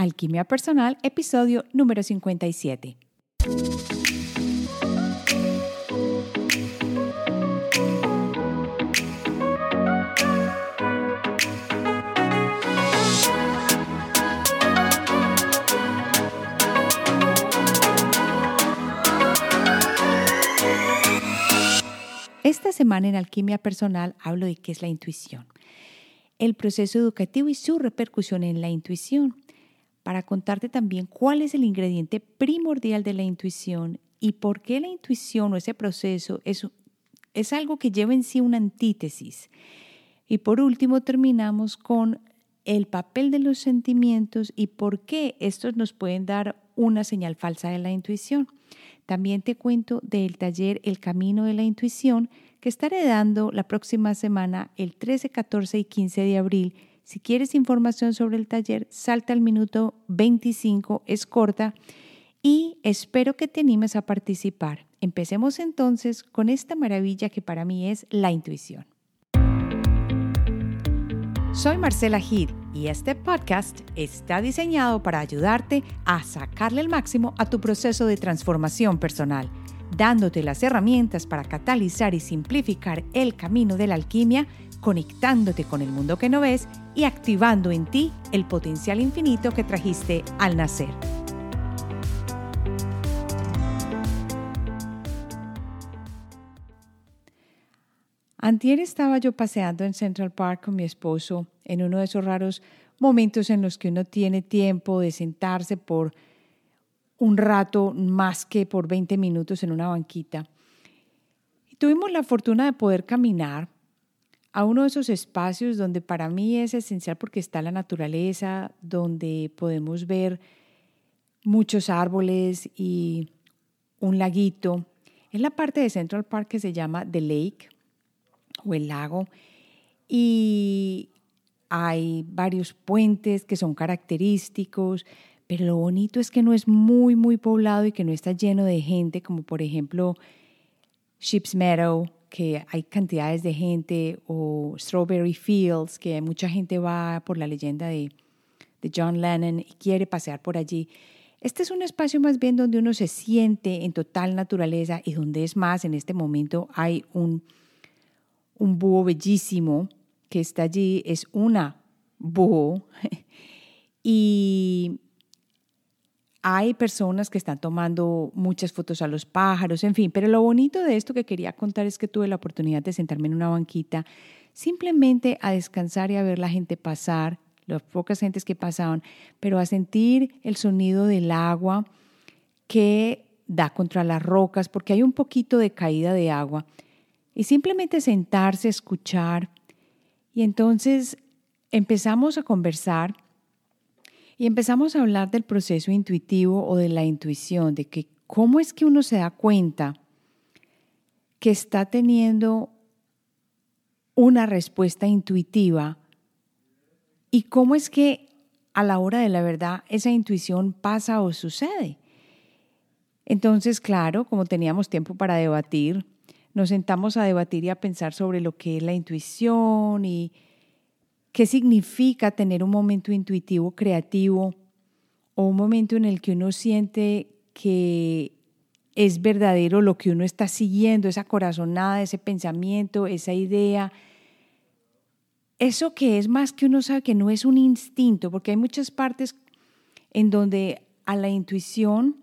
Alquimia Personal, episodio número 57. Esta semana en Alquimia Personal hablo de qué es la intuición, el proceso educativo y su repercusión en la intuición, para contarte también cuál es el ingrediente primordial de la intuición y por qué la intuición o ese proceso es, es algo que lleva en sí una antítesis. Y por último terminamos con el papel de los sentimientos y por qué estos nos pueden dar una señal falsa de la intuición. También te cuento del taller El Camino de la Intuición que estaré dando la próxima semana, el 13, 14 y 15 de abril. Si quieres información sobre el taller, salta al minuto 25, es corta y espero que te animes a participar. Empecemos entonces con esta maravilla que para mí es la intuición. Soy Marcela Gil y este podcast está diseñado para ayudarte a sacarle el máximo a tu proceso de transformación personal, dándote las herramientas para catalizar y simplificar el camino de la alquimia, conectándote con el mundo que no ves y activando en ti el potencial infinito que trajiste al nacer. Antier estaba yo paseando en Central Park con mi esposo en uno de esos raros momentos en los que uno tiene tiempo de sentarse por un rato más que por 20 minutos en una banquita. Y tuvimos la fortuna de poder caminar a uno de esos espacios donde para mí es esencial porque está la naturaleza, donde podemos ver muchos árboles y un laguito. Es la parte de Central Park que se llama The Lake o el lago y hay varios puentes que son característicos, pero lo bonito es que no es muy, muy poblado y que no está lleno de gente, como por ejemplo Ship's Meadow, que hay cantidades de gente, o Strawberry Fields, que mucha gente va por la leyenda de, John Lennon y quiere pasear por allí. Este es un espacio más bien donde uno se siente en total naturaleza y donde es más, en este momento hay un un búho bellísimo que está allí, es una búho. y hay personas que están tomando muchas fotos a los pájaros, en fin, pero lo bonito de esto que quería contar es que tuve la oportunidad de sentarme en una banquita simplemente a descansar y a ver la gente pasar, las pocas gentes que pasaban, pero a sentir el sonido del agua que da contra las rocas, porque hay un poquito de caída de agua y simplemente sentarse, escuchar. Y entonces empezamos a conversar y empezamos a hablar del proceso intuitivo o de la intuición, de que cómo es que uno se da cuenta que está teniendo una respuesta intuitiva y cómo es que a la hora de la verdad esa intuición pasa o sucede. Entonces, claro, como teníamos tiempo para debatir, nos sentamos a debatir y a pensar sobre lo que es la intuición y qué significa tener un momento intuitivo creativo o un momento en el que uno siente que es verdadero lo que uno está siguiendo, esa corazonada, ese pensamiento, esa idea. Eso que es más que uno sabe que no es un instinto, porque hay muchas partes en donde a la intuición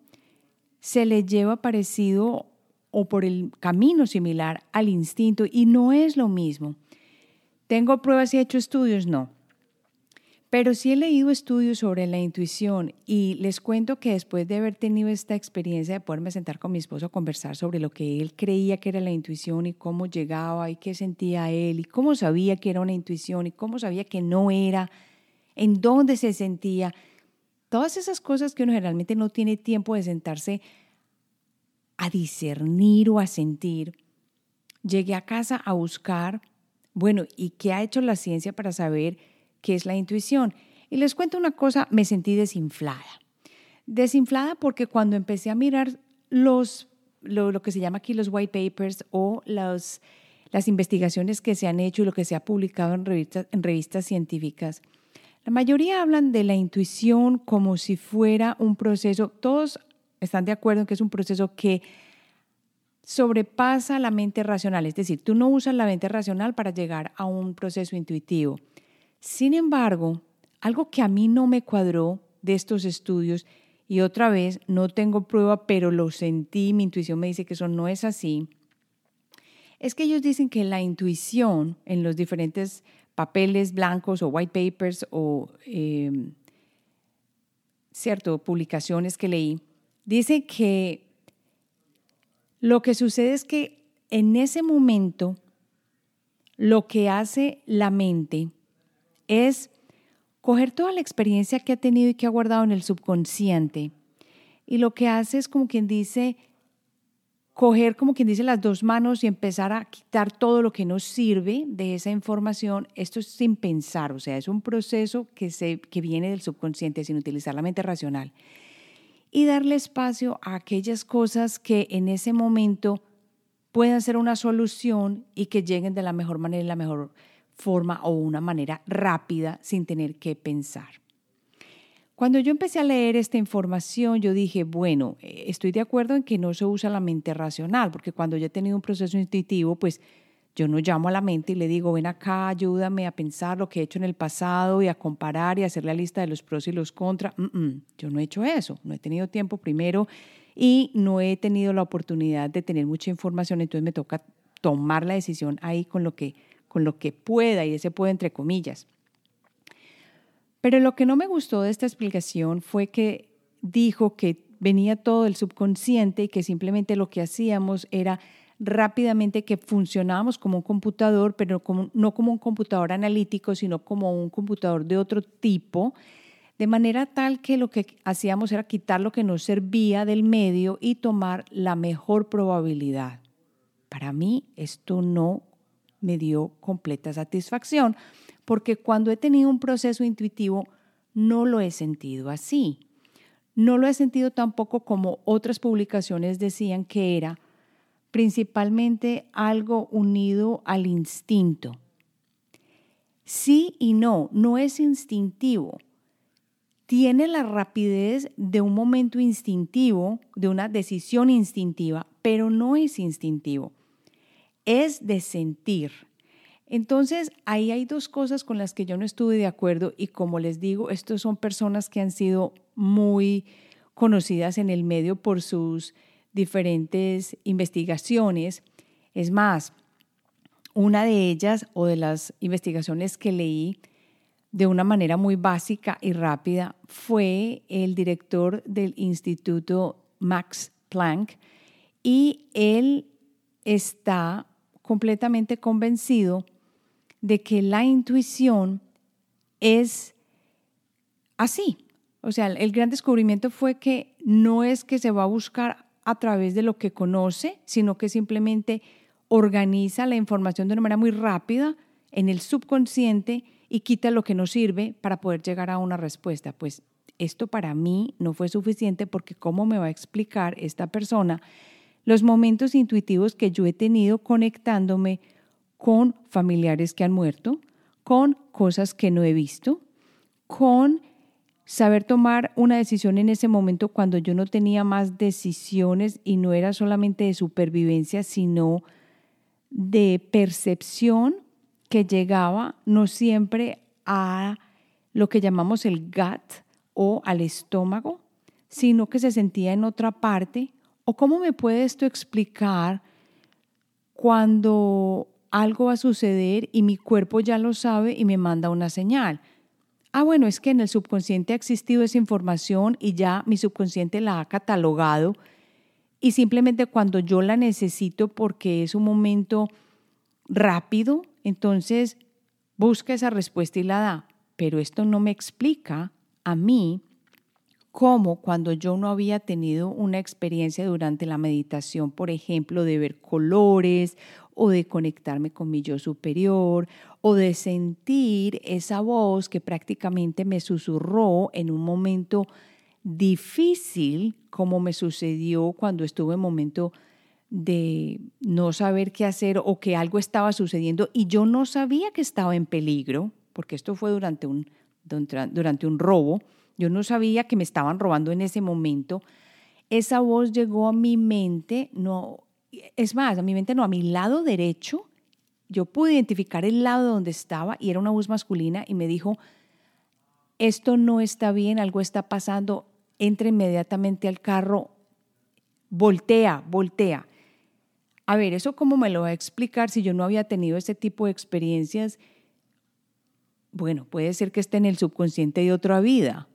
se le lleva parecido o por el camino similar al instinto y no es lo mismo. ¿Tengo pruebas y he hecho estudios? No. Pero sí he leído estudios sobre la intuición y les cuento que después de haber tenido esta experiencia de poderme sentar con mi esposo a conversar sobre lo que él creía que era la intuición y cómo llegaba y qué sentía él y cómo sabía que era una intuición y cómo sabía que no era, en dónde se sentía, todas esas cosas que uno generalmente no tiene tiempo de sentarse a discernir o a sentir. Llegué a casa a buscar, bueno, ¿y qué ha hecho la ciencia para saber qué es la intuición? Y les cuento una cosa, me sentí desinflada. Desinflada porque cuando empecé a mirar los, lo, que se llama aquí los white papers o los, las investigaciones que se han hecho y lo que se ha publicado en revistas, en revistas científicas, La mayoría hablan de la intuición como si fuera un proceso, todos están de acuerdo en que es un proceso que sobrepasa la mente racional, es decir, tú no usas la mente racional para llegar a un proceso intuitivo. Sin embargo, algo que a mí no me cuadró de estos estudios, y otra vez no tengo prueba, pero lo sentí, mi intuición me dice que eso no es así, es que ellos dicen que la intuición en los diferentes papeles blancos o white papers o em, cierto, publicaciones que leí, dice que lo que sucede es que en ese momento lo que hace la mente es coger toda la experiencia que ha tenido y que ha guardado en el subconsciente y lo que hace es como quien dice coger, como quien dice, las dos manos y empezar a quitar todo lo que nos sirve de esa información, esto es sin pensar, o sea, es un proceso que, se, que viene del subconsciente sin utilizar la mente racional. Y darle espacio a aquellas cosas que en ese momento puedan ser una solución y que lleguen de la mejor manera, de la mejor forma o una manera rápida sin tener que pensar. Cuando yo empecé a leer esta información, yo dije, bueno, eh, estoy de acuerdo en que no se usa la mente racional, porque cuando yo he tenido un proceso intuitivo, pues yo no llamo a la mente y le digo, ven acá, ayúdame a pensar lo que he hecho en el pasado y a comparar y a hacer la lista de los pros y los contras. yo no he hecho eso, no he tenido tiempo primero y no he tenido la oportunidad de tener mucha información, entonces me toca tomar la decisión ahí con lo que, con lo que pueda, y ese puede entre comillas. Pero lo que no me gustó de esta explicación fue que dijo que venía todo del subconsciente y que simplemente lo que hacíamos era rápidamente que funcionábamos como un computador, pero no como un computador analítico, sino como un computador de otro tipo, de manera tal que lo que hacíamos era quitar lo que nos servía del medio y tomar la mejor probabilidad. Para mí esto no me dio completa satisfacción, porque cuando he tenido un proceso intuitivo no lo he sentido así. No lo he sentido tampoco como otras publicaciones decían que era principalmente algo unido al instinto. Sí y no, no es instintivo. Tiene la rapidez de un momento instintivo, de una decisión instintiva, pero no es instintivo. Es de sentir. Entonces, ahí hay dos cosas con las que yo no estuve de acuerdo y como les digo, estos son personas que han sido muy conocidas en el medio por sus diferentes investigaciones. Es más, una de ellas o de las investigaciones que leí de una manera muy básica y rápida fue el director del Instituto Max Planck y él está completamente convencido de que la intuición es así. O sea, el gran descubrimiento fue que no es que se va a buscar a través de lo que conoce, sino que simplemente organiza la información de una manera muy rápida en el subconsciente y quita lo que no sirve para poder llegar a una respuesta. Pues esto para mí no fue suficiente porque ¿cómo me va a explicar esta persona los momentos intuitivos que yo he tenido conectándome con familiares que han muerto, con cosas que no he visto, con saber tomar una decisión en ese momento cuando yo no tenía más decisiones y no era solamente de supervivencia, sino de percepción que llegaba no siempre a lo que llamamos el gut o al estómago, sino que se sentía en otra parte. ¿O cómo me puede esto explicar cuando algo va a suceder y mi cuerpo ya lo sabe y me manda una señal. Ah, bueno, es que en el subconsciente ha existido esa información y ya mi subconsciente la ha catalogado y simplemente cuando yo la necesito porque es un momento rápido, entonces busca esa respuesta y la da. Pero esto no me explica a mí cómo cuando yo no había tenido una experiencia durante la meditación, por ejemplo, de ver colores o de conectarme con mi yo superior o de sentir esa voz que prácticamente me susurró en un momento difícil como me sucedió cuando estuve en momento de no saber qué hacer o que algo estaba sucediendo y yo no sabía que estaba en peligro, porque esto fue durante un durante un robo. Yo no sabía que me estaban robando en ese momento. Esa voz llegó a mi mente, no, es más, a mi mente no, a mi lado derecho. Yo pude identificar el lado donde estaba y era una voz masculina y me dijo, esto no está bien, algo está pasando, entra inmediatamente al carro, voltea, voltea. A ver, ¿eso cómo me lo va a explicar si yo no había tenido ese tipo de experiencias? Bueno, puede ser que esté en el subconsciente de otra vida,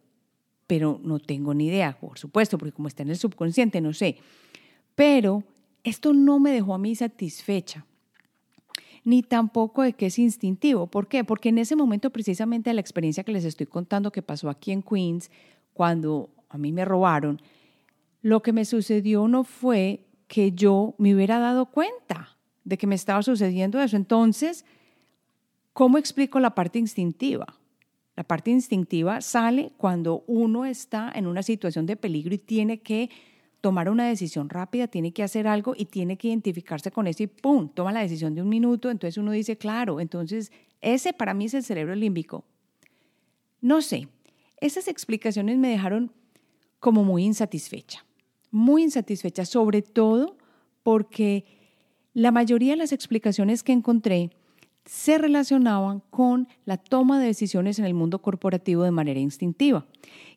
pero no tengo ni idea, por supuesto, porque como está en el subconsciente, no sé. Pero esto no me dejó a mí satisfecha, ni tampoco de que es instintivo. ¿Por qué? Porque en ese momento, precisamente la experiencia que les estoy contando que pasó aquí en Queens, cuando a mí me robaron, lo que me sucedió no fue que yo me hubiera dado cuenta de que me estaba sucediendo eso. Entonces, ¿cómo explico la parte instintiva? La parte instintiva sale cuando uno está en una situación de peligro y tiene que tomar una decisión rápida, tiene que hacer algo y tiene que identificarse con eso y ¡pum! Toma la decisión de un minuto. Entonces uno dice, claro, entonces ese para mí es el cerebro límbico. No sé, esas explicaciones me dejaron como muy insatisfecha, muy insatisfecha, sobre todo porque la mayoría de las explicaciones que encontré se relacionaban con la toma de decisiones en el mundo corporativo de manera instintiva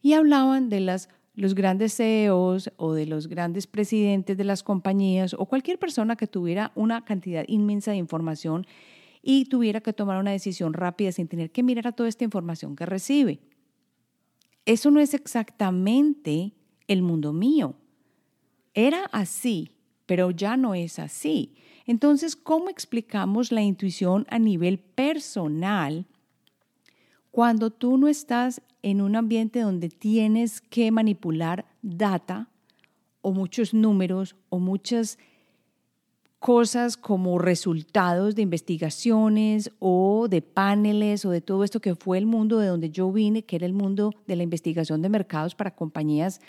y hablaban de las los grandes CEOs o de los grandes presidentes de las compañías o cualquier persona que tuviera una cantidad inmensa de información y tuviera que tomar una decisión rápida sin tener que mirar a toda esta información que recibe. Eso no es exactamente el mundo mío. Era así, pero ya no es así. Entonces, ¿cómo explicamos la intuición a nivel personal cuando tú no estás en un ambiente donde tienes que manipular data o muchos números o muchas cosas como resultados de investigaciones o de paneles o de todo esto que fue el mundo de donde yo vine, que era el mundo de la investigación de mercados para compañías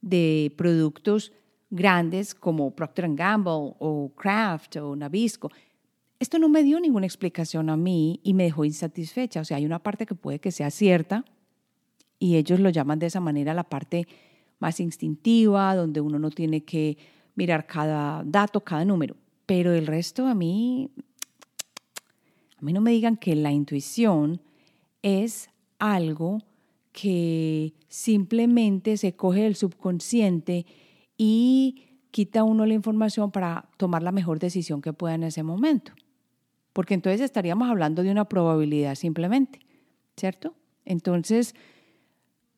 de productos grandes como Procter Gamble o Kraft o Nabisco. Esto no me dio ninguna explicación a mí y me dejó insatisfecha. O sea, hay una parte que puede que sea cierta y ellos lo llaman de esa manera la parte más instintiva, donde uno no tiene que mirar cada dato, cada número. Pero el resto a mí, a mí no me digan que la intuición es algo que simplemente se coge del subconsciente y quita uno la información para tomar la mejor decisión que pueda en ese momento porque entonces estaríamos hablando de una probabilidad simplemente, ¿cierto? Entonces,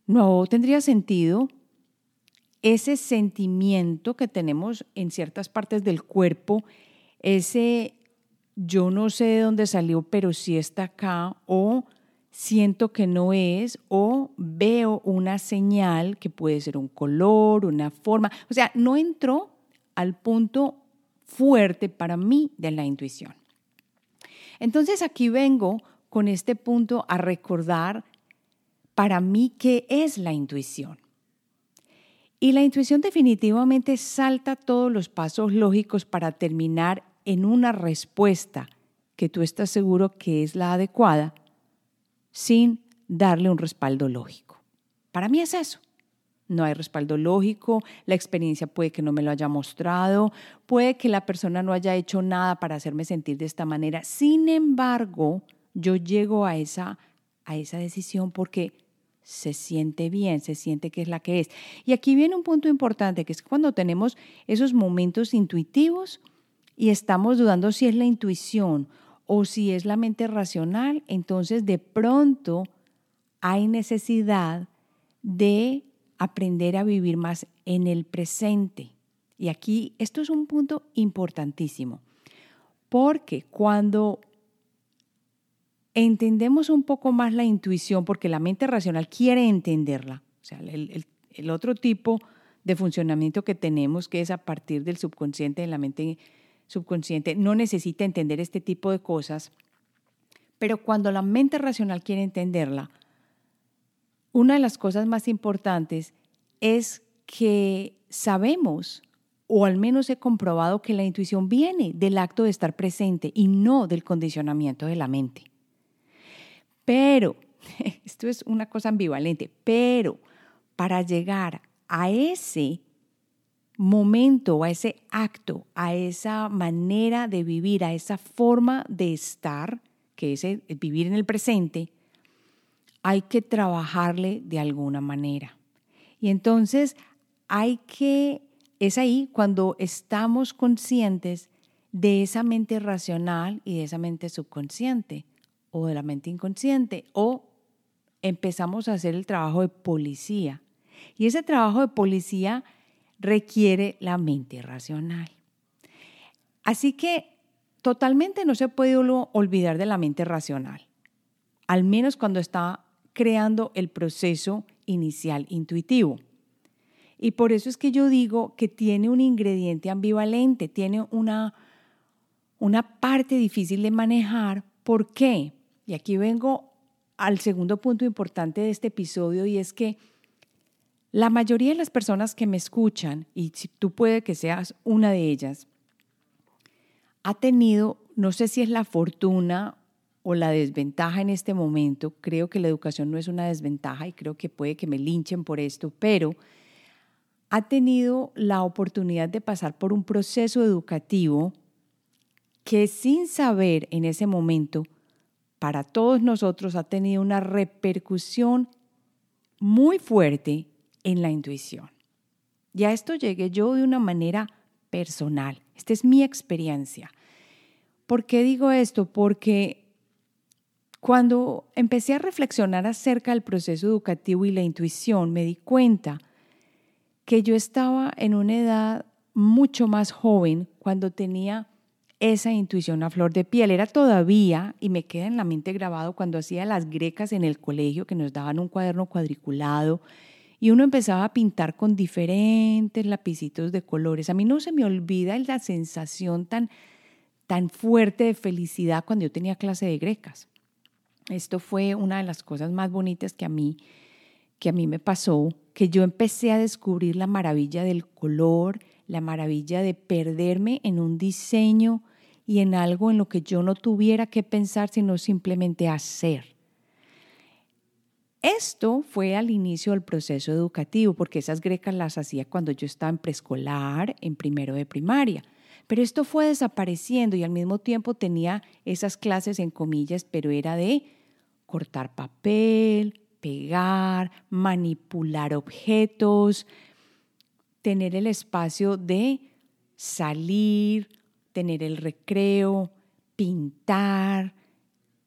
no tendría sentido ese sentimiento que tenemos en ciertas partes del cuerpo, ese yo no sé de dónde salió, pero sí está acá, o siento que no es, o veo una señal que puede ser un color, una forma, o sea, no entró al punto fuerte para mí de la intuición. Entonces aquí vengo con este punto a recordar para mí qué es la intuición. Y la intuición definitivamente salta todos los pasos lógicos para terminar en una respuesta que tú estás seguro que es la adecuada sin darle un respaldo lógico. Para mí es eso no hay respaldo lógico, la experiencia puede que no me lo haya mostrado, puede que la persona no haya hecho nada para hacerme sentir de esta manera. Sin embargo, yo llego a esa, a esa decisión porque se siente bien, se siente que es la que es. Y aquí viene un punto importante, que es cuando tenemos esos momentos intuitivos y estamos dudando si es la intuición o si es la mente racional, entonces de pronto hay necesidad de aprender a vivir más en el presente. Y aquí esto es un punto importantísimo, porque cuando entendemos un poco más la intuición, porque la mente racional quiere entenderla, o sea, el, el otro tipo de funcionamiento que tenemos, que es a partir del subconsciente, de la mente subconsciente, no necesita entender este tipo de cosas, pero cuando la mente racional quiere entenderla, una de las cosas más importantes es que sabemos, o al menos he comprobado que la intuición viene del acto de estar presente y no del condicionamiento de la mente. Pero esto es una cosa ambivalente, pero para llegar a ese momento, a ese acto, a esa manera de vivir, a esa forma de estar, que es vivir en el presente, hay que trabajarle de alguna manera. Y entonces hay que, es ahí cuando estamos conscientes de esa mente racional y de esa mente subconsciente o de la mente inconsciente o empezamos a hacer el trabajo de policía. Y ese trabajo de policía requiere la mente racional. Así que totalmente no se puede olvidar de la mente racional, al menos cuando está creando el proceso inicial intuitivo. Y por eso es que yo digo que tiene un ingrediente ambivalente, tiene una, una parte difícil de manejar. ¿Por qué? Y aquí vengo al segundo punto importante de este episodio y es que la mayoría de las personas que me escuchan, y si tú puede que seas una de ellas, ha tenido, no sé si es la fortuna o la desventaja en este momento, creo que la educación no es una desventaja y creo que puede que me linchen por esto, pero ha tenido la oportunidad de pasar por un proceso educativo que sin saber en ese momento, para todos nosotros ha tenido una repercusión muy fuerte en la intuición. Y a esto llegué yo de una manera personal. Esta es mi experiencia. ¿Por qué digo esto? Porque cuando empecé a reflexionar acerca del proceso educativo y la intuición, me di cuenta que yo estaba en una edad mucho más joven cuando tenía esa intuición a flor de piel. Era todavía, y me queda en la mente grabado, cuando hacía las grecas en el colegio, que nos daban un cuaderno cuadriculado y uno empezaba a pintar con diferentes lapicitos de colores. A mí no se me olvida la sensación tan, tan fuerte de felicidad cuando yo tenía clase de grecas. Esto fue una de las cosas más bonitas que a mí que a mí me pasó, que yo empecé a descubrir la maravilla del color, la maravilla de perderme en un diseño y en algo en lo que yo no tuviera que pensar, sino simplemente hacer. Esto fue al inicio del proceso educativo, porque esas grecas las hacía cuando yo estaba en preescolar, en primero de primaria. Pero esto fue desapareciendo y al mismo tiempo tenía esas clases en comillas, pero era de cortar papel, pegar, manipular objetos, tener el espacio de salir, tener el recreo, pintar,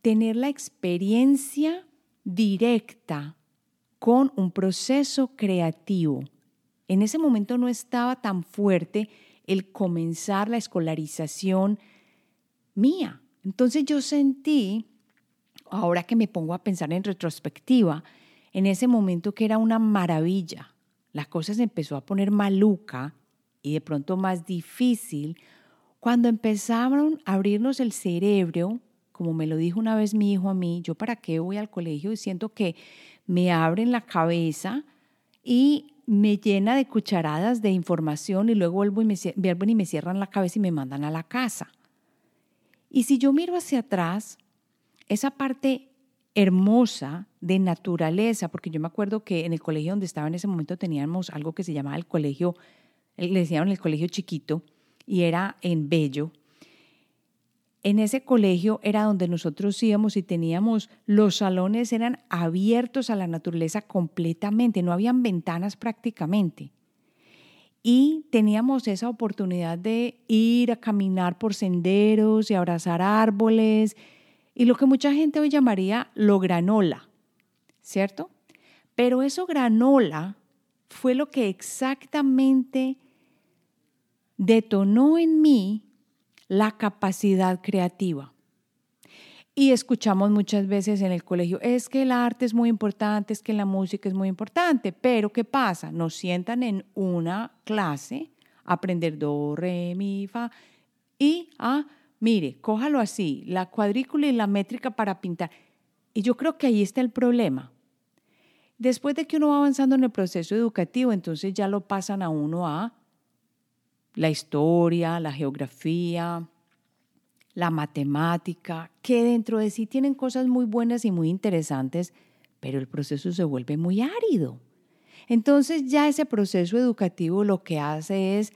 tener la experiencia directa con un proceso creativo. En ese momento no estaba tan fuerte el comenzar la escolarización mía. Entonces yo sentí, ahora que me pongo a pensar en retrospectiva, en ese momento que era una maravilla. La cosa se empezó a poner maluca y de pronto más difícil cuando empezaron a abrirnos el cerebro, como me lo dijo una vez mi hijo a mí, yo para qué voy al colegio y siento que me abren la cabeza y me llena de cucharadas de información y luego vuelvo y me, vuelven y me cierran la cabeza y me mandan a la casa. Y si yo miro hacia atrás, esa parte hermosa de naturaleza, porque yo me acuerdo que en el colegio donde estaba en ese momento teníamos algo que se llamaba el colegio, le decían el colegio chiquito, y era en Bello, en ese colegio era donde nosotros íbamos y teníamos, los salones eran abiertos a la naturaleza completamente, no habían ventanas prácticamente. Y teníamos esa oportunidad de ir a caminar por senderos y abrazar árboles y lo que mucha gente hoy llamaría lo granola, ¿cierto? Pero eso granola fue lo que exactamente detonó en mí la capacidad creativa. Y escuchamos muchas veces en el colegio, es que el arte es muy importante, es que la música es muy importante, pero ¿qué pasa? Nos sientan en una clase a aprender do, re, mi, fa, y, ah, mire, cójalo así, la cuadrícula y la métrica para pintar. Y yo creo que ahí está el problema. Después de que uno va avanzando en el proceso educativo, entonces ya lo pasan a uno a la historia, la geografía, la matemática, que dentro de sí tienen cosas muy buenas y muy interesantes, pero el proceso se vuelve muy árido. Entonces ya ese proceso educativo lo que hace es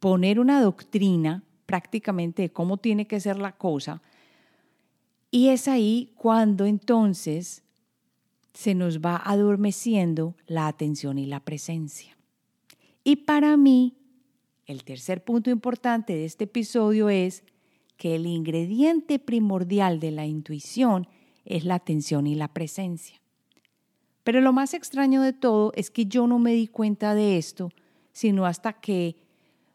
poner una doctrina prácticamente de cómo tiene que ser la cosa, y es ahí cuando entonces se nos va adormeciendo la atención y la presencia. Y para mí, el tercer punto importante de este episodio es que el ingrediente primordial de la intuición es la atención y la presencia. Pero lo más extraño de todo es que yo no me di cuenta de esto, sino hasta que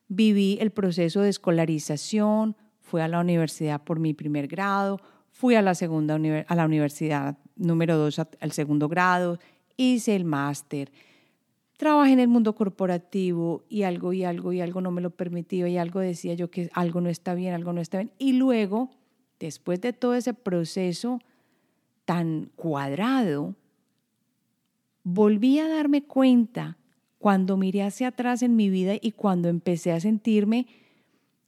viví el proceso de escolarización, fui a la universidad por mi primer grado, fui a la segunda a la universidad número dos al segundo grado, hice el máster, trabajé en el mundo corporativo y algo y algo y algo no me lo permitía y algo decía yo que algo no está bien, algo no está bien. Y luego, después de todo ese proceso tan cuadrado, volví a darme cuenta cuando miré hacia atrás en mi vida y cuando empecé a sentirme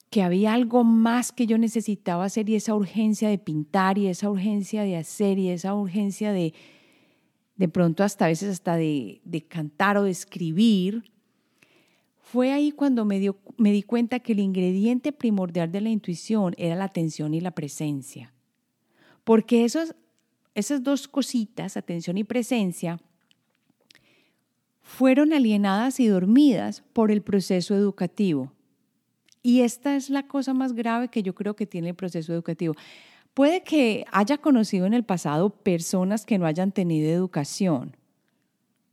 que había algo más que yo necesitaba hacer y esa urgencia de pintar y esa urgencia de hacer y esa urgencia de, de pronto hasta a veces hasta de, cantar o de escribir, fue ahí cuando me, di cuenta que el ingrediente primordial de la intuición era la atención y la presencia. Porque esas dos cositas, atención y presencia, fueron alienadas y dormidas por el proceso educativo. Y esta es la cosa más grave que yo creo que tiene el proceso educativo. Puede que haya conocido en el pasado personas que no hayan tenido educación,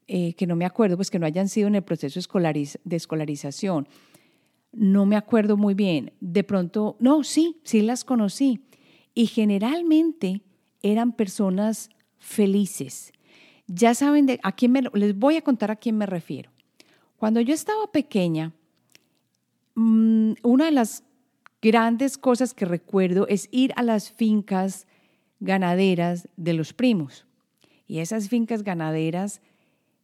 eh, que no me acuerdo, pues que no hayan sido en el proceso de escolarización. No me acuerdo muy bien. De pronto, no, sí, sí las conocí. Y generalmente eran personas felices. Ya saben a quién me, les voy a contar a quién me refiero. Cuando yo estaba pequeña, mm, una de las grandes cosas que recuerdo es ir a las fincas ganaderas de los primos. Y esas fincas ganaderas,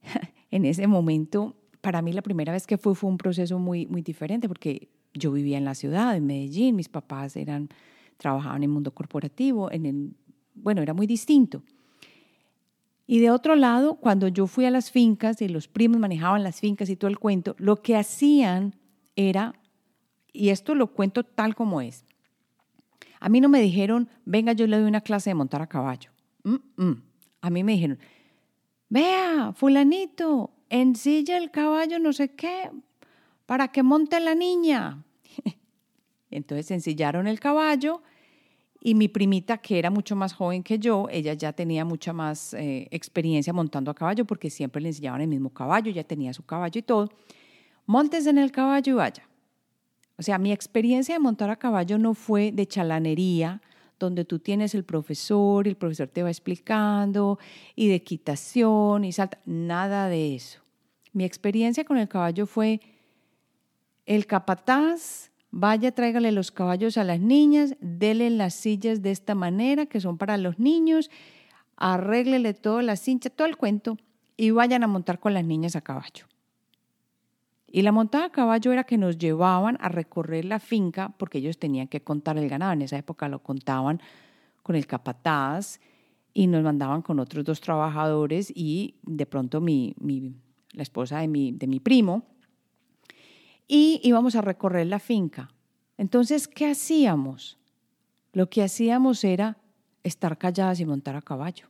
en ese momento, para mí la primera vez que fui fue un proceso muy, muy diferente porque yo vivía en la ciudad, en Medellín, mis papás eran, trabajaban en el mundo corporativo, en el, bueno, era muy distinto. Y de otro lado, cuando yo fui a las fincas y los primos manejaban las fincas y todo el cuento, lo que hacían era y esto lo cuento tal como es. A mí no me dijeron, venga, yo le doy una clase de montar a caballo. A mí me dijeron, vea, fulanito, ensilla el caballo no sé qué, para que monte la niña. Entonces ensillaron el caballo y mi primita, que era mucho más joven que yo, ella ya tenía mucha más eh, experiencia montando a caballo porque siempre le enseñaban el mismo caballo, ya tenía su caballo y todo. Montes en el caballo y vaya. O sea, mi experiencia de montar a caballo no fue de chalanería, donde tú tienes el profesor y el profesor te va explicando y de equitación y salta, nada de eso. Mi experiencia con el caballo fue el capataz, vaya, tráigale los caballos a las niñas, dele las sillas de esta manera, que son para los niños, arréglele toda la cincha, todo el cuento, y vayan a montar con las niñas a caballo. Y la montada a caballo era que nos llevaban a recorrer la finca porque ellos tenían que contar el ganado. En esa época lo contaban con el capataz y nos mandaban con otros dos trabajadores y de pronto mi, la esposa de mi, de mi primo. Y íbamos a recorrer la finca. Entonces, ¿qué hacíamos? Lo que hacíamos era estar calladas y montar a caballo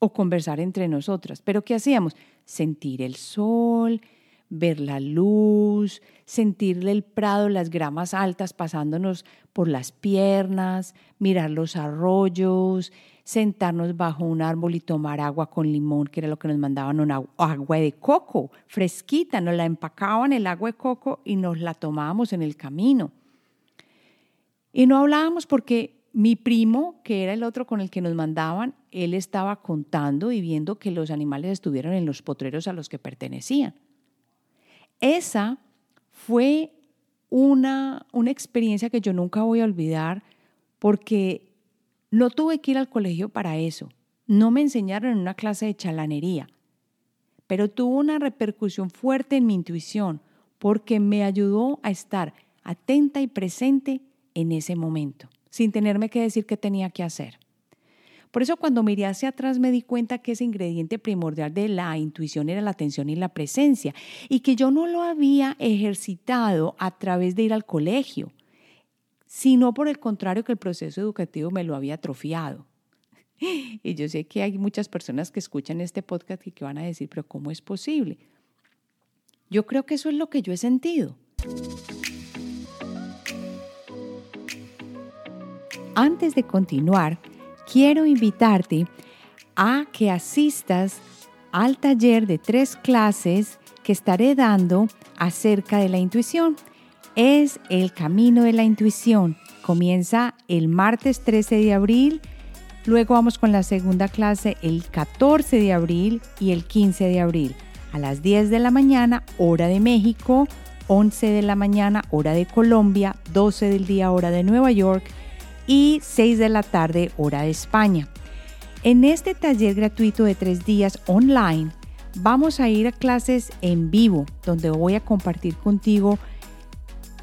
o conversar entre nosotras. Pero ¿qué hacíamos? Sentir el sol, ver la luz, sentirle el prado, las gramas altas pasándonos por las piernas, mirar los arroyos, sentarnos bajo un árbol y tomar agua con limón, que era lo que nos mandaban, agua de coco, fresquita, nos la empacaban el agua de coco y nos la tomábamos en el camino. Y no hablábamos porque mi primo, que era el otro con el que nos mandaban, él estaba contando y viendo que los animales estuvieron en los potreros a los que pertenecían. Esa fue una, una experiencia que yo nunca voy a olvidar porque no tuve que ir al colegio para eso. No me enseñaron en una clase de chalanería, pero tuvo una repercusión fuerte en mi intuición porque me ayudó a estar atenta y presente en ese momento, sin tenerme que decir qué tenía que hacer. Por eso cuando miré hacia atrás me di cuenta que ese ingrediente primordial de la intuición era la atención y la presencia y que yo no lo había ejercitado a través de ir al colegio, sino por el contrario que el proceso educativo me lo había atrofiado. Y yo sé que hay muchas personas que escuchan este podcast y que van a decir, pero ¿cómo es posible? Yo creo que eso es lo que yo he sentido. Antes de continuar, quiero invitarte a que asistas al taller de tres clases que estaré dando acerca de la intuición. Es el camino de la intuición. Comienza el martes 13 de abril, luego vamos con la segunda clase el 14 de abril y el 15 de abril a las 10 de la mañana, hora de México, 11 de la mañana, hora de Colombia, 12 del día, hora de Nueva York y 6 de la tarde hora de España. En este taller gratuito de tres días online vamos a ir a clases en vivo donde voy a compartir contigo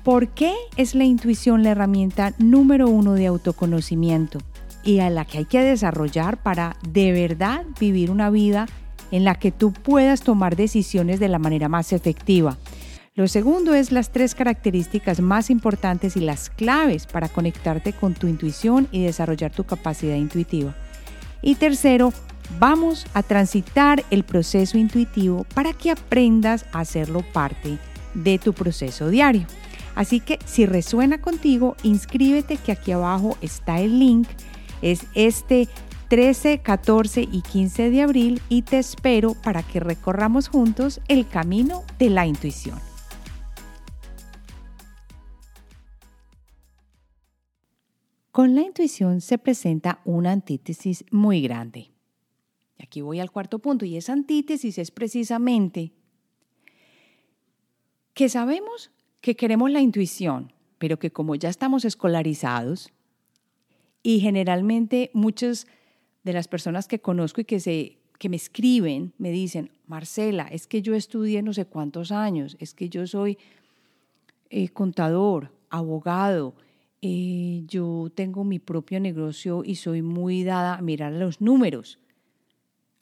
por qué es la intuición la herramienta número uno de autoconocimiento y a la que hay que desarrollar para de verdad vivir una vida en la que tú puedas tomar decisiones de la manera más efectiva. Lo segundo es las tres características más importantes y las claves para conectarte con tu intuición y desarrollar tu capacidad intuitiva. Y tercero, vamos a transitar el proceso intuitivo para que aprendas a hacerlo parte de tu proceso diario. Así que si resuena contigo, inscríbete que aquí abajo está el link. Es este 13, 14 y 15 de abril y te espero para que recorramos juntos el camino de la intuición. Con la intuición se presenta una antítesis muy grande. Aquí voy al cuarto punto, y esa antítesis es precisamente que sabemos que queremos la intuición, pero que como ya estamos escolarizados, y generalmente muchas de las personas que conozco y que, se, que me escriben me dicen, Marcela, es que yo estudié no sé cuántos años, es que yo soy eh, contador, abogado, eh, yo tengo mi propio negocio y soy muy dada a mirar los números.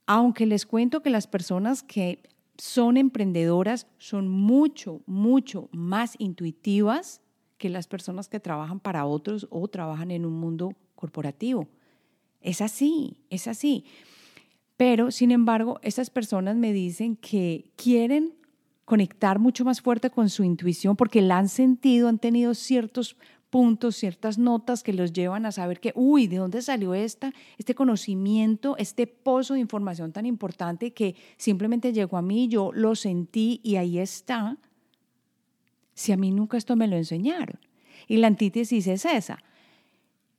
Aunque les cuento que las personas que son emprendedoras son mucho, mucho más intuitivas que las personas que trabajan para otros o trabajan en un mundo corporativo. Es así, es así. Pero, sin embargo, estas personas me dicen que quieren conectar mucho más fuerte con su intuición porque la han sentido, han tenido ciertos puntos, ciertas notas que los llevan a saber que, uy, ¿de dónde salió esta, este conocimiento, este pozo de información tan importante que simplemente llegó a mí, yo lo sentí y ahí está? Si a mí nunca esto me lo enseñaron. Y la antítesis es esa.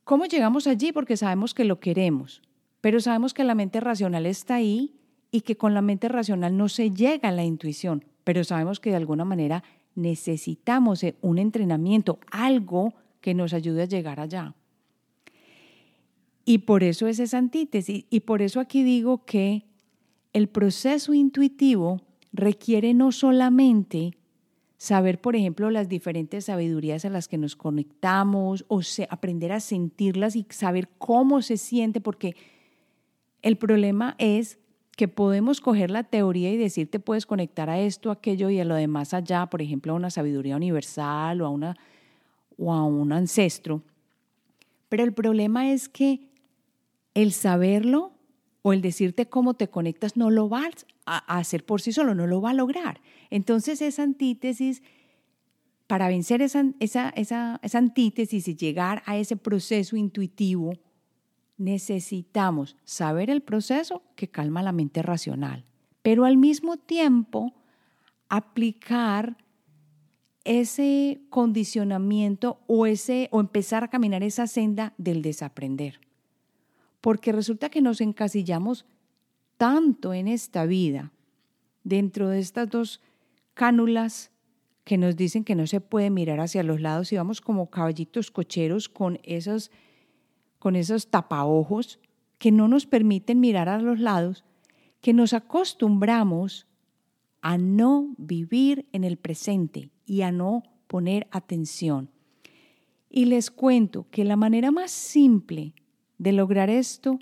¿Cómo llegamos allí? Porque sabemos que lo queremos, pero sabemos que la mente racional está ahí y que con la mente racional no se llega a la intuición, pero sabemos que de alguna manera necesitamos eh, un entrenamiento, algo que nos ayude a llegar allá. Y por eso es esa antítesis. Y por eso aquí digo que el proceso intuitivo requiere no solamente saber, por ejemplo, las diferentes sabidurías a las que nos conectamos o aprender a sentirlas y saber cómo se siente, porque el problema es que podemos coger la teoría y decir te puedes conectar a esto, aquello y a lo demás allá, por ejemplo, a una sabiduría universal o a, una, o a un ancestro. Pero el problema es que el saberlo o el decirte cómo te conectas no lo vas a hacer por sí solo, no lo va a lograr. Entonces esa antítesis, para vencer esa, esa, antítesis y llegar a ese proceso intuitivo, necesitamos saber el proceso que calma la mente racional, pero al mismo tiempo aplicar ese condicionamiento o, ese, o empezar a caminar esa senda del desaprender. Porque resulta que nos encasillamos tanto en esta vida, dentro de estas dos cánulas que nos dicen que no se puede mirar hacia los lados y vamos como caballitos cocheros con esos con esos tapaojos que no nos permiten mirar a los lados, que nos acostumbramos a no vivir en el presente y a no poner atención. Y les cuento que la manera más simple de lograr esto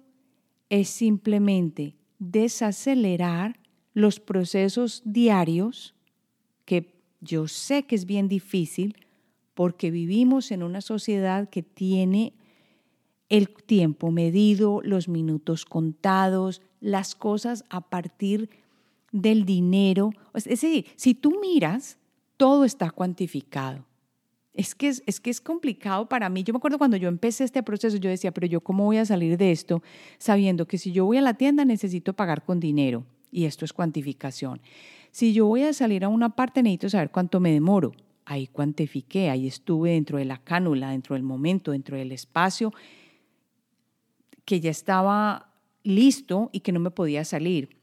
es simplemente desacelerar los procesos diarios, que yo sé que es bien difícil porque vivimos en una sociedad que tiene el tiempo medido, los minutos contados, las cosas a partir del dinero. Es decir, si tú miras, todo está cuantificado. Es que es, es que es complicado para mí. Yo me acuerdo cuando yo empecé este proceso, yo decía, pero yo cómo voy a salir de esto sabiendo que si yo voy a la tienda necesito pagar con dinero y esto es cuantificación. Si yo voy a salir a una parte necesito saber cuánto me demoro. Ahí cuantifiqué, ahí estuve dentro de la cánula, dentro del momento, dentro del espacio que ya estaba listo y que no me podía salir.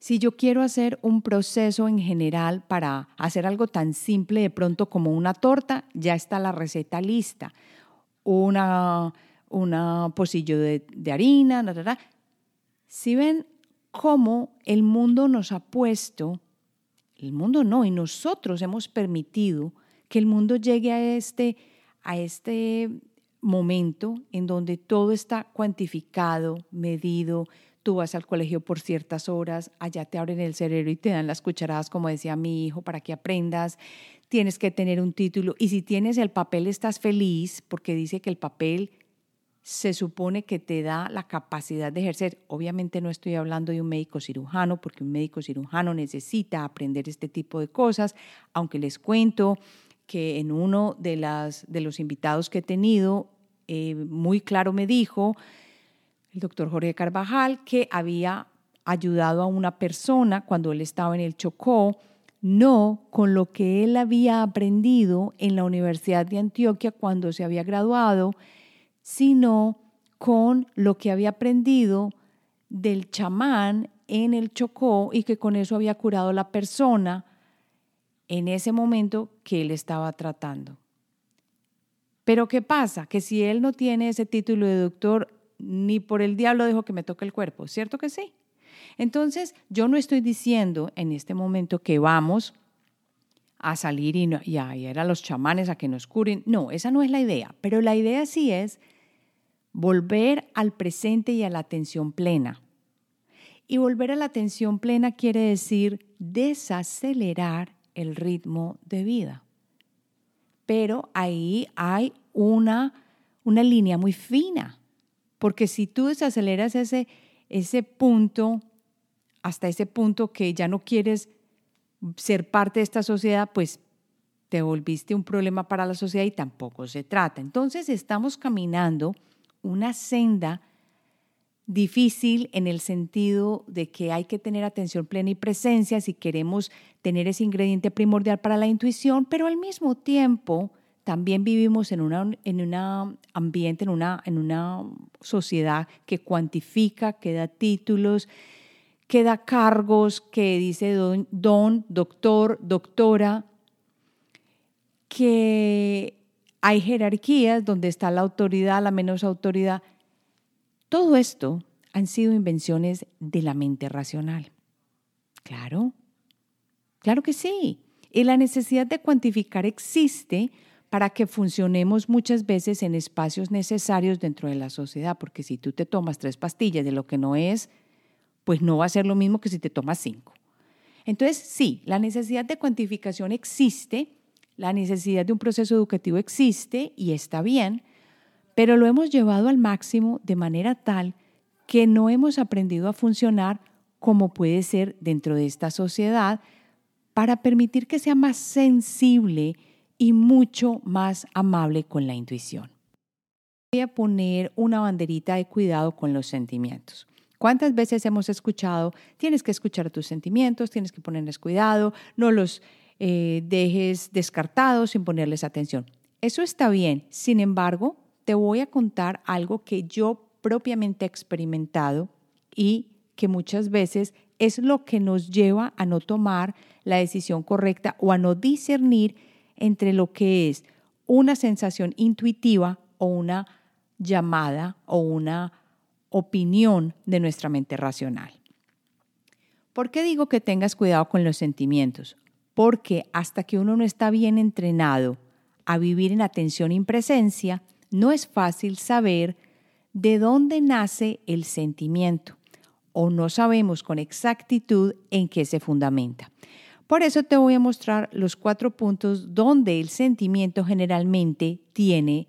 Si yo quiero hacer un proceso en general para hacer algo tan simple de pronto como una torta, ya está la receta lista. Una, una pocillo de, harina, Si ven cómo el mundo nos ha puesto, el mundo no, y nosotros hemos permitido que el mundo llegue a este, a este momento en donde todo está cuantificado, medido, tú vas al colegio por ciertas horas, allá te abren el cerebro y te dan las cucharadas, como decía mi hijo, para que aprendas, tienes que tener un título y si tienes el papel estás feliz porque dice que el papel se supone que te da la capacidad de ejercer. Obviamente no estoy hablando de un médico cirujano, porque un médico cirujano necesita aprender este tipo de cosas, aunque les cuento que en uno de, las, de los invitados que he tenido, eh, muy claro me dijo el doctor Jorge Carvajal que había ayudado a una persona cuando él estaba en el Chocó, no con lo que él había aprendido en la Universidad de Antioquia cuando se había graduado, sino con lo que había aprendido del chamán en el Chocó y que con eso había curado la persona en ese momento que él estaba tratando. Pero ¿qué pasa? Que si él no tiene ese título de doctor, ni por el diablo dejo que me toque el cuerpo, ¿cierto que sí? Entonces, yo no estoy diciendo en este momento que vamos a salir y, y a ir a los chamanes a que nos curen. No, esa no es la idea. Pero la idea sí es volver al presente y a la atención plena. Y volver a la atención plena quiere decir desacelerar el ritmo de vida. Pero ahí hay una, una línea muy fina, porque si tú desaceleras ese, ese punto, hasta ese punto que ya no quieres ser parte de esta sociedad, pues te volviste un problema para la sociedad y tampoco se trata. Entonces estamos caminando una senda difícil en el sentido de que hay que tener atención plena y presencia si queremos tener ese ingrediente primordial para la intuición, pero al mismo tiempo también vivimos en un en una ambiente, en una, en una sociedad que cuantifica, que da títulos, que da cargos, que dice don, don doctor, doctora, que hay jerarquías donde está la autoridad, la menos autoridad. Todo esto han sido invenciones de la mente racional. Claro, claro que sí. Y la necesidad de cuantificar existe para que funcionemos muchas veces en espacios necesarios dentro de la sociedad, porque si tú te tomas tres pastillas de lo que no es, pues no va a ser lo mismo que si te tomas cinco. Entonces, sí, la necesidad de cuantificación existe, la necesidad de un proceso educativo existe y está bien, pero lo hemos llevado al máximo de manera tal que no hemos aprendido a funcionar como puede ser dentro de esta sociedad para permitir que sea más sensible y mucho más amable con la intuición. Voy a poner una banderita de cuidado con los sentimientos. ¿Cuántas veces hemos escuchado, tienes que escuchar tus sentimientos, tienes que ponerles cuidado, no los eh, dejes descartados sin ponerles atención? Eso está bien, sin embargo, te voy a contar algo que yo propiamente he experimentado y que muchas veces es lo que nos lleva a no tomar la decisión correcta o a no discernir entre lo que es una sensación intuitiva o una llamada o una opinión de nuestra mente racional. ¿Por qué digo que tengas cuidado con los sentimientos? Porque hasta que uno no está bien entrenado a vivir en atención y presencia, no es fácil saber de dónde nace el sentimiento o no sabemos con exactitud en qué se fundamenta. Por eso te voy a mostrar los cuatro puntos donde el sentimiento generalmente tiene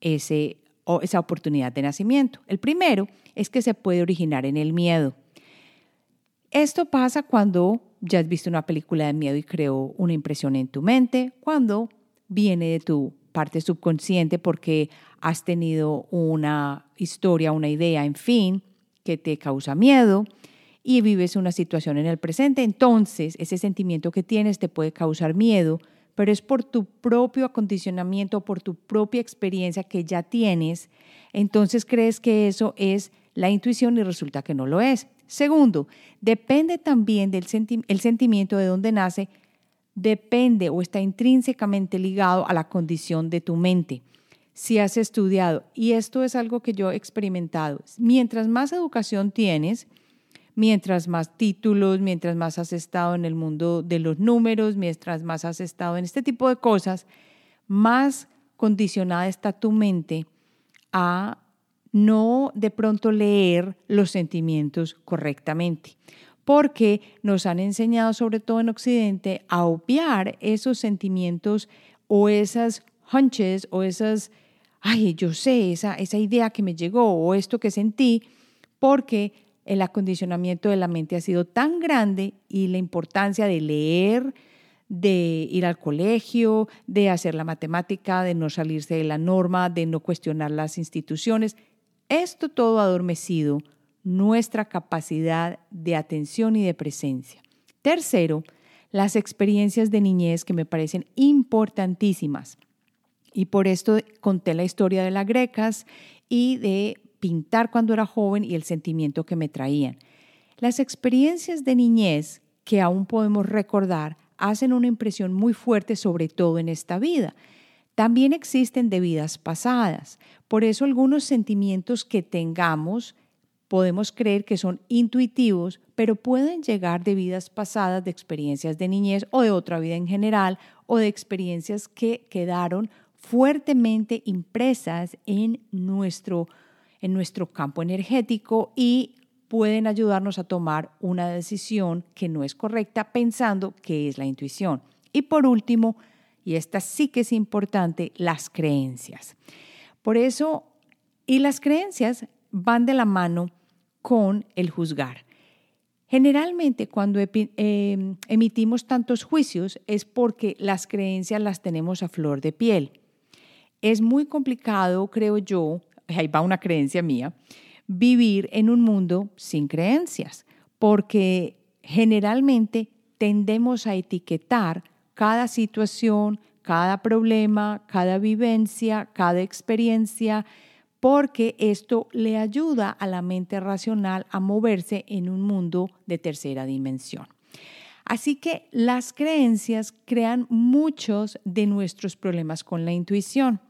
ese, esa oportunidad de nacimiento. El primero es que se puede originar en el miedo. Esto pasa cuando ya has visto una película de miedo y creó una impresión en tu mente, cuando viene de tu parte subconsciente porque has tenido una historia, una idea, en fin, que te causa miedo y vives una situación en el presente, entonces ese sentimiento que tienes te puede causar miedo, pero es por tu propio acondicionamiento, por tu propia experiencia que ya tienes, entonces crees que eso es la intuición y resulta que no lo es. Segundo, depende también del el sentimiento de dónde nace, depende o está intrínsecamente ligado a la condición de tu mente. Si has estudiado, y esto es algo que yo he experimentado, mientras más educación tienes, mientras más títulos, mientras más has estado en el mundo de los números, mientras más has estado en este tipo de cosas, más condicionada está tu mente a no de pronto leer los sentimientos correctamente, porque nos han enseñado, sobre todo en Occidente, a obviar esos sentimientos o esas hunches o esas, ay, yo sé, esa, esa idea que me llegó o esto que sentí, porque el acondicionamiento de la mente ha sido tan grande y la importancia de leer, de ir al colegio, de hacer la matemática, de no salirse de la norma, de no cuestionar las instituciones, esto todo adormecido nuestra capacidad de atención y de presencia. Tercero, las experiencias de niñez que me parecen importantísimas. Y por esto conté la historia de las grecas y de pintar cuando era joven y el sentimiento que me traían. Las experiencias de niñez que aún podemos recordar hacen una impresión muy fuerte sobre todo en esta vida. También existen de vidas pasadas. Por eso algunos sentimientos que tengamos podemos creer que son intuitivos, pero pueden llegar de vidas pasadas, de experiencias de niñez o de otra vida en general, o de experiencias que quedaron fuertemente impresas en nuestro, en nuestro campo energético y pueden ayudarnos a tomar una decisión que no es correcta pensando que es la intuición. Y por último, y esta sí que es importante, las creencias. Por eso, y las creencias van de la mano con el juzgar. Generalmente cuando em, emitimos tantos juicios es porque las creencias las tenemos a flor de piel. Es muy complicado, creo yo, ahí va una creencia mía, vivir en un mundo sin creencias, porque generalmente tendemos a etiquetar cada situación, cada problema, cada vivencia, cada experiencia, porque esto le ayuda a la mente racional a moverse en un mundo de tercera dimensión. Así que las creencias crean muchos de nuestros problemas con la intuición.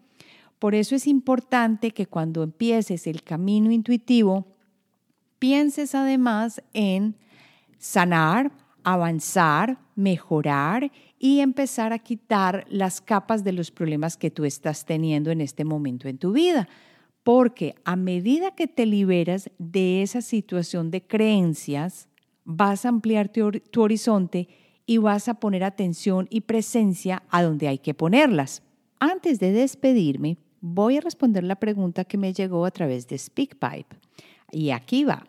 Por eso es importante que cuando empieces el camino intuitivo, pienses además en sanar, avanzar, mejorar y empezar a quitar las capas de los problemas que tú estás teniendo en este momento en tu vida. Porque a medida que te liberas de esa situación de creencias, vas a ampliar tu, horizonte y vas a poner atención y presencia a donde hay que ponerlas. Antes de despedirme, voy a responder la pregunta que me llegó a través de SpeakPipe. Y aquí va.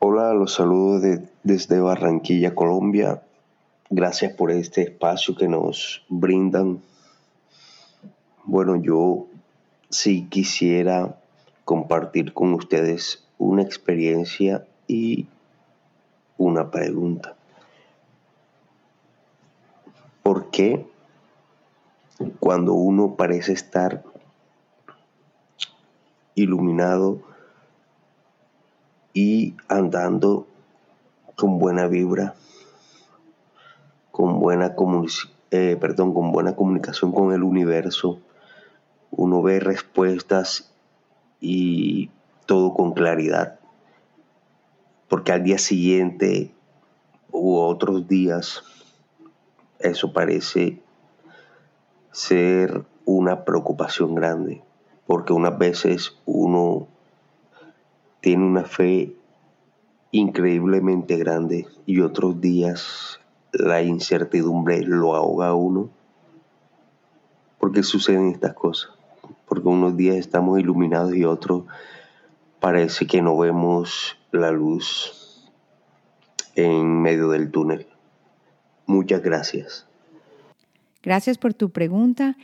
Hola, los saludo desde Barranquilla, Colombia. Gracias por este espacio que nos brindan. Bueno, yo sí quisiera compartir con ustedes una experiencia y una pregunta. ¿Por qué cuando uno parece estar iluminado y andando con buena vibra, con buena, eh, perdón, con buena comunicación con el universo, uno ve respuestas y todo con claridad. Porque al día siguiente u otros días eso parece ser una preocupación grande, porque unas veces uno tiene una fe increíblemente grande y otros días la incertidumbre lo ahoga a uno. porque suceden estas cosas? Porque unos días estamos iluminados y otros parece que no vemos la luz en medio del túnel. Muchas gracias. Gracias por tu pregunta.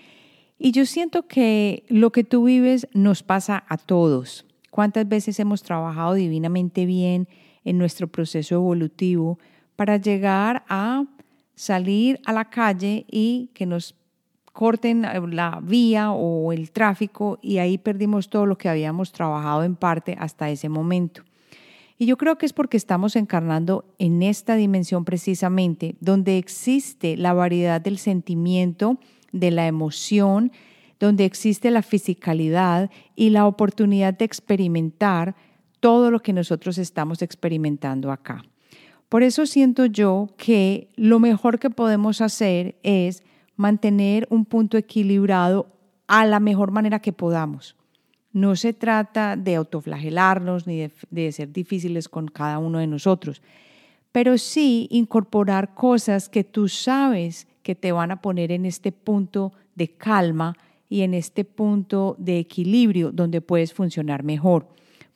Y yo siento que lo que tú vives nos pasa a todos. ¿Cuántas veces hemos trabajado divinamente bien en nuestro proceso evolutivo para llegar a salir a la calle y que nos corten la vía o el tráfico y ahí perdimos todo lo que habíamos trabajado en parte hasta ese momento? Y yo creo que es porque estamos encarnando en esta dimensión precisamente, donde existe la variedad del sentimiento, de la emoción, donde existe la fisicalidad y la oportunidad de experimentar todo lo que nosotros estamos experimentando acá. Por eso siento yo que lo mejor que podemos hacer es mantener un punto equilibrado a la mejor manera que podamos. No se trata de autoflagelarnos ni de, ser difíciles con cada uno de nosotros, pero sí incorporar cosas que tú sabes que te van a poner en este punto de calma y en este punto de equilibrio donde puedes funcionar mejor.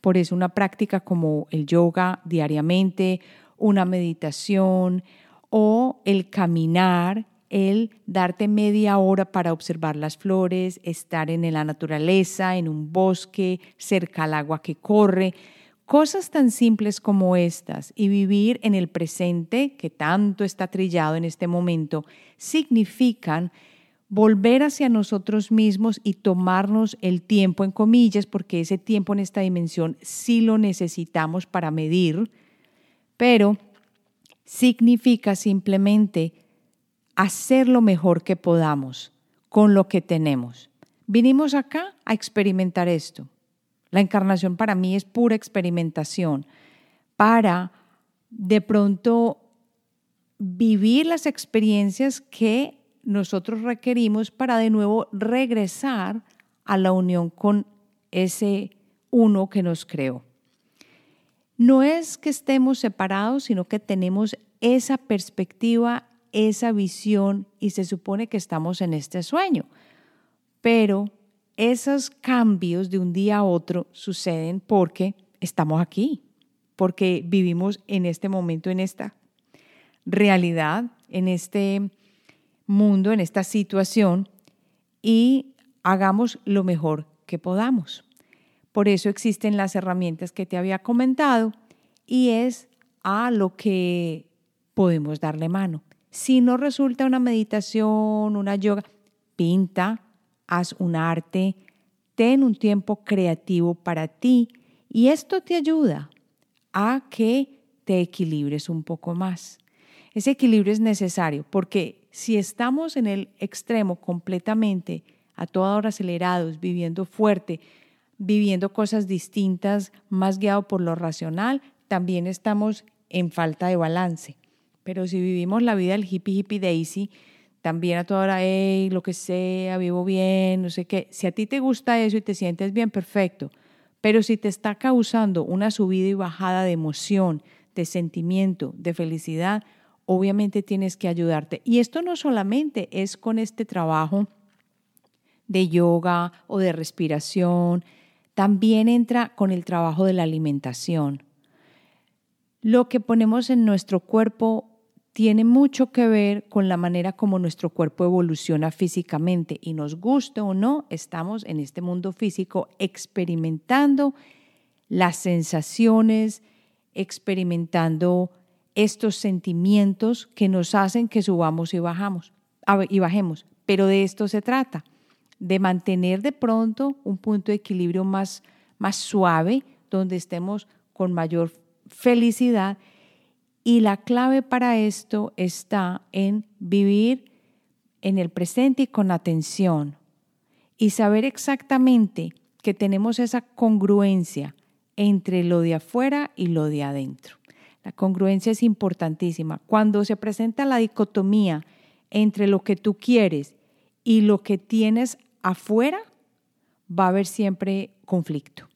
Por eso una práctica como el yoga diariamente, una meditación o el caminar el darte media hora para observar las flores, estar en la naturaleza, en un bosque, cerca al agua que corre, cosas tan simples como estas y vivir en el presente, que tanto está trillado en este momento, significan volver hacia nosotros mismos y tomarnos el tiempo en comillas, porque ese tiempo en esta dimensión sí lo necesitamos para medir, pero significa simplemente hacer lo mejor que podamos con lo que tenemos. Vinimos acá a experimentar esto. La encarnación para mí es pura experimentación, para de pronto vivir las experiencias que nosotros requerimos para de nuevo regresar a la unión con ese uno que nos creó. No es que estemos separados, sino que tenemos esa perspectiva esa visión y se supone que estamos en este sueño. Pero esos cambios de un día a otro suceden porque estamos aquí, porque vivimos en este momento, en esta realidad, en este mundo, en esta situación y hagamos lo mejor que podamos. Por eso existen las herramientas que te había comentado y es a lo que podemos darle mano. Si no resulta una meditación, una yoga, pinta, haz un arte, ten un tiempo creativo para ti y esto te ayuda a que te equilibres un poco más. Ese equilibrio es necesario porque si estamos en el extremo completamente, a toda hora acelerados, viviendo fuerte, viviendo cosas distintas, más guiado por lo racional, también estamos en falta de balance. Pero si vivimos la vida del hippie hippie daisy, también a toda hora, hey, lo que sea, vivo bien, no sé qué. Si a ti te gusta eso y te sientes bien, perfecto. Pero si te está causando una subida y bajada de emoción, de sentimiento, de felicidad, obviamente tienes que ayudarte. Y esto no solamente es con este trabajo de yoga o de respiración, también entra con el trabajo de la alimentación. Lo que ponemos en nuestro cuerpo tiene mucho que ver con la manera como nuestro cuerpo evoluciona físicamente y nos guste o no, estamos en este mundo físico experimentando las sensaciones, experimentando estos sentimientos que nos hacen que subamos y bajamos y bajemos. Pero de esto se trata, de mantener de pronto un punto de equilibrio más, más suave, donde estemos con mayor felicidad y la clave para esto está en vivir en el presente y con atención y saber exactamente que tenemos esa congruencia entre lo de afuera y lo de adentro. La congruencia es importantísima. Cuando se presenta la dicotomía entre lo que tú quieres y lo que tienes afuera, va a haber siempre conflicto.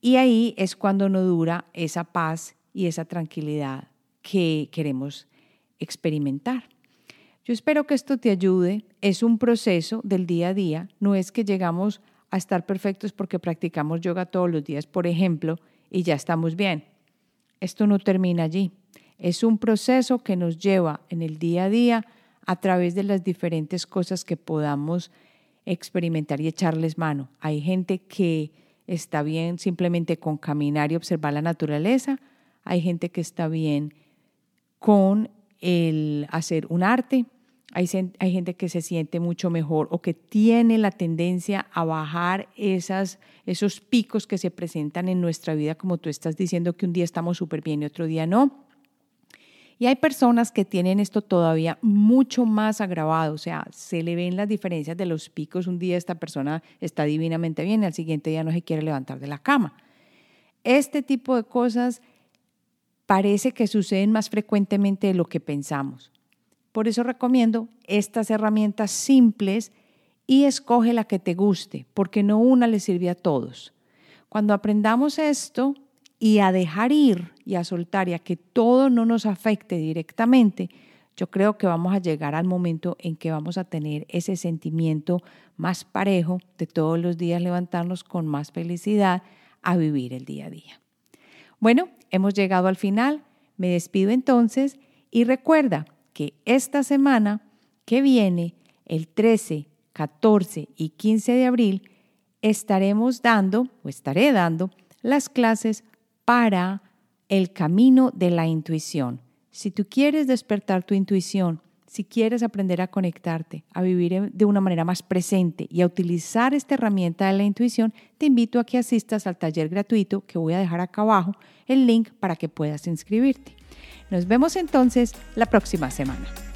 Y ahí es cuando no dura esa paz y esa tranquilidad que queremos experimentar. Yo espero que esto te ayude. Es un proceso del día a día. No es que llegamos a estar perfectos porque practicamos yoga todos los días, por ejemplo, y ya estamos bien. Esto no termina allí. Es un proceso que nos lleva en el día a día a través de las diferentes cosas que podamos experimentar y echarles mano. Hay gente que está bien simplemente con caminar y observar la naturaleza. Hay gente que está bien con el hacer un arte. Hay, gente que se siente mucho mejor o que tiene la tendencia a bajar esas, esos picos que se presentan en nuestra vida, como tú estás diciendo que un día estamos súper bien y otro día no. Y hay personas que tienen esto todavía mucho más agravado, o sea, se le ven las diferencias de los picos. Un día esta persona está divinamente bien y al siguiente día no se quiere levantar de la cama. Este tipo de cosas parece que suceden más frecuentemente de lo que pensamos. Por eso recomiendo estas herramientas simples y escoge la que te guste, porque no una le sirve a todos. Cuando aprendamos esto y a dejar ir y a soltar y a que todo no nos afecte directamente, yo creo que vamos a llegar al momento en que vamos a tener ese sentimiento más parejo de todos los días levantarnos con más felicidad a vivir el día a día. Bueno, hemos llegado al final. Me despido entonces y recuerda que esta semana que viene, el 13, 14 y 15 de abril, estaremos dando o estaré dando las clases para el camino de la intuición. Si tú quieres despertar tu intuición, si quieres aprender a conectarte, a vivir de una manera más presente y a utilizar esta herramienta de la intuición, te invito a que asistas al taller gratuito que voy a dejar acá abajo el link para que puedas inscribirte. Nos vemos entonces la próxima semana.